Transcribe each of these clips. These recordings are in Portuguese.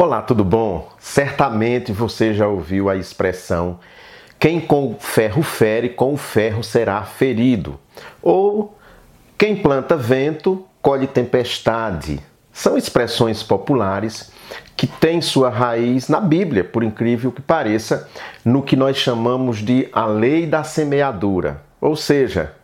Olá, tudo bom? Certamente você já ouviu a expressão quem com ferro fere, com ferro será ferido. Ou quem planta vento, colhe tempestade. São expressões populares que têm sua raiz na Bíblia, por incrível que pareça, no que nós chamamos de a lei da semeadura. Ou seja,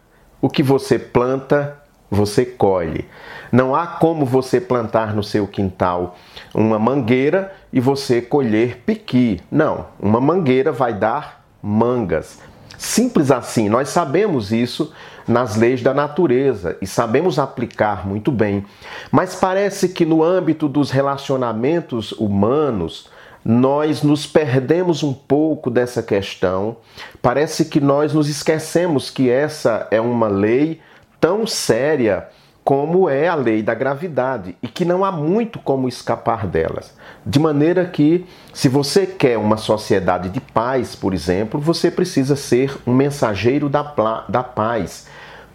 o que você planta, você colhe. Não há como você plantar no seu quintal uma mangueira e você colher piqui. Não, uma mangueira vai dar mangas. Simples assim, nós sabemos isso nas leis da natureza e sabemos aplicar muito bem. Mas parece que no âmbito dos relacionamentos humanos, nós nos perdemos um pouco dessa questão. Parece que nós nos esquecemos que essa é uma lei tão séria como é a lei da gravidade e que não há muito como escapar delas. De maneira que, se você quer uma sociedade de paz, por exemplo, você precisa ser um mensageiro da, da paz,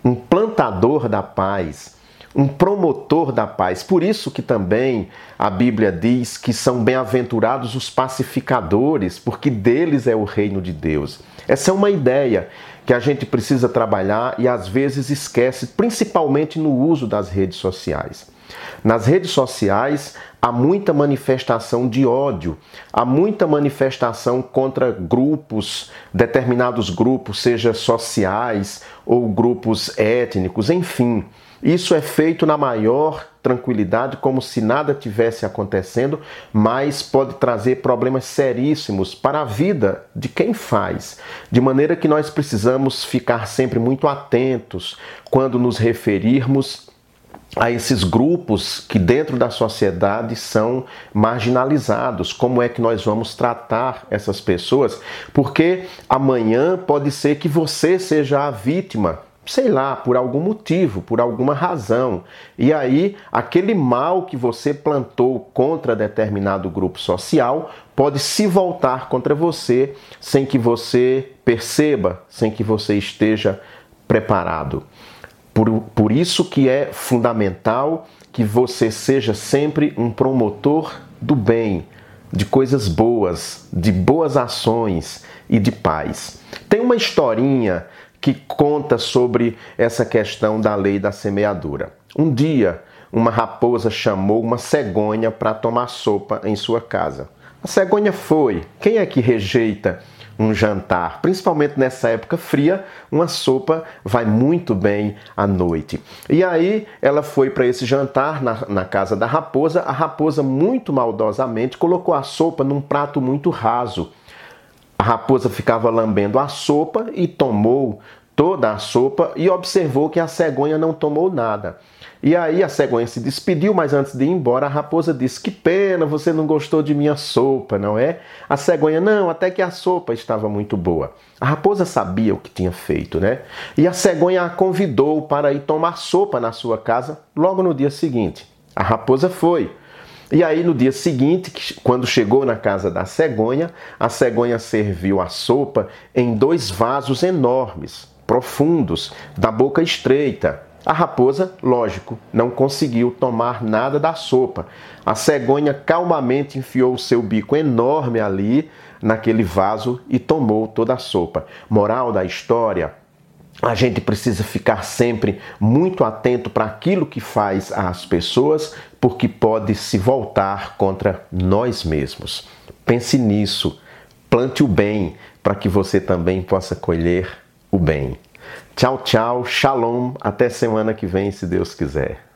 um plantador da paz, um promotor da paz. Por isso que também a Bíblia diz que são bem-aventurados os pacificadores, porque deles é o reino de Deus. Essa é uma ideia que a gente precisa trabalhar e às vezes esquece, principalmente no uso das redes sociais. Nas redes sociais há muita manifestação de ódio, há muita manifestação contra grupos, determinados grupos, seja sociais ou grupos étnicos, enfim. Isso é feito na maior tranquilidade, como se nada tivesse acontecendo, mas pode trazer problemas seríssimos para a vida de quem faz. De maneira que nós precisamos ficar sempre muito atentos quando nos referirmos a esses grupos que dentro da sociedade são marginalizados. Como é que nós vamos tratar essas pessoas? Porque amanhã pode ser que você seja a vítima sei lá, por algum motivo, por alguma razão. E aí, aquele mal que você plantou contra determinado grupo social pode se voltar contra você sem que você perceba, sem que você esteja preparado. Por, por isso que é fundamental que você seja sempre um promotor do bem, de coisas boas, de boas ações e de paz. Tem uma historinha que conta sobre essa questão da lei da semeadura. Um dia, uma raposa chamou uma cegonha para tomar sopa em sua casa. A cegonha foi. Quem é que rejeita um jantar? Principalmente nessa época fria, uma sopa vai muito bem à noite. E aí ela foi para esse jantar na, na casa da raposa. A raposa, muito maldosamente, colocou a sopa num prato muito raso a raposa ficava lambendo a sopa e tomou toda a sopa e observou que a cegonha não tomou nada. E aí a cegonha se despediu, mas antes de ir embora, a raposa disse: Que pena, você não gostou de minha sopa, não é? A cegonha, não, até que a sopa estava muito boa. A raposa sabia o que tinha feito, né? E a cegonha a convidou para ir tomar sopa na sua casa logo no dia seguinte. A raposa foi. E aí, no dia seguinte, quando chegou na casa da cegonha, a cegonha serviu a sopa em dois vasos enormes, profundos, da boca estreita. A raposa, lógico, não conseguiu tomar nada da sopa. A cegonha calmamente enfiou o seu bico enorme ali naquele vaso e tomou toda a sopa. Moral da história: a gente precisa ficar sempre muito atento para aquilo que faz às pessoas, porque pode se voltar contra nós mesmos. Pense nisso, plante o bem para que você também possa colher o bem. Tchau, tchau, shalom, até semana que vem, se Deus quiser.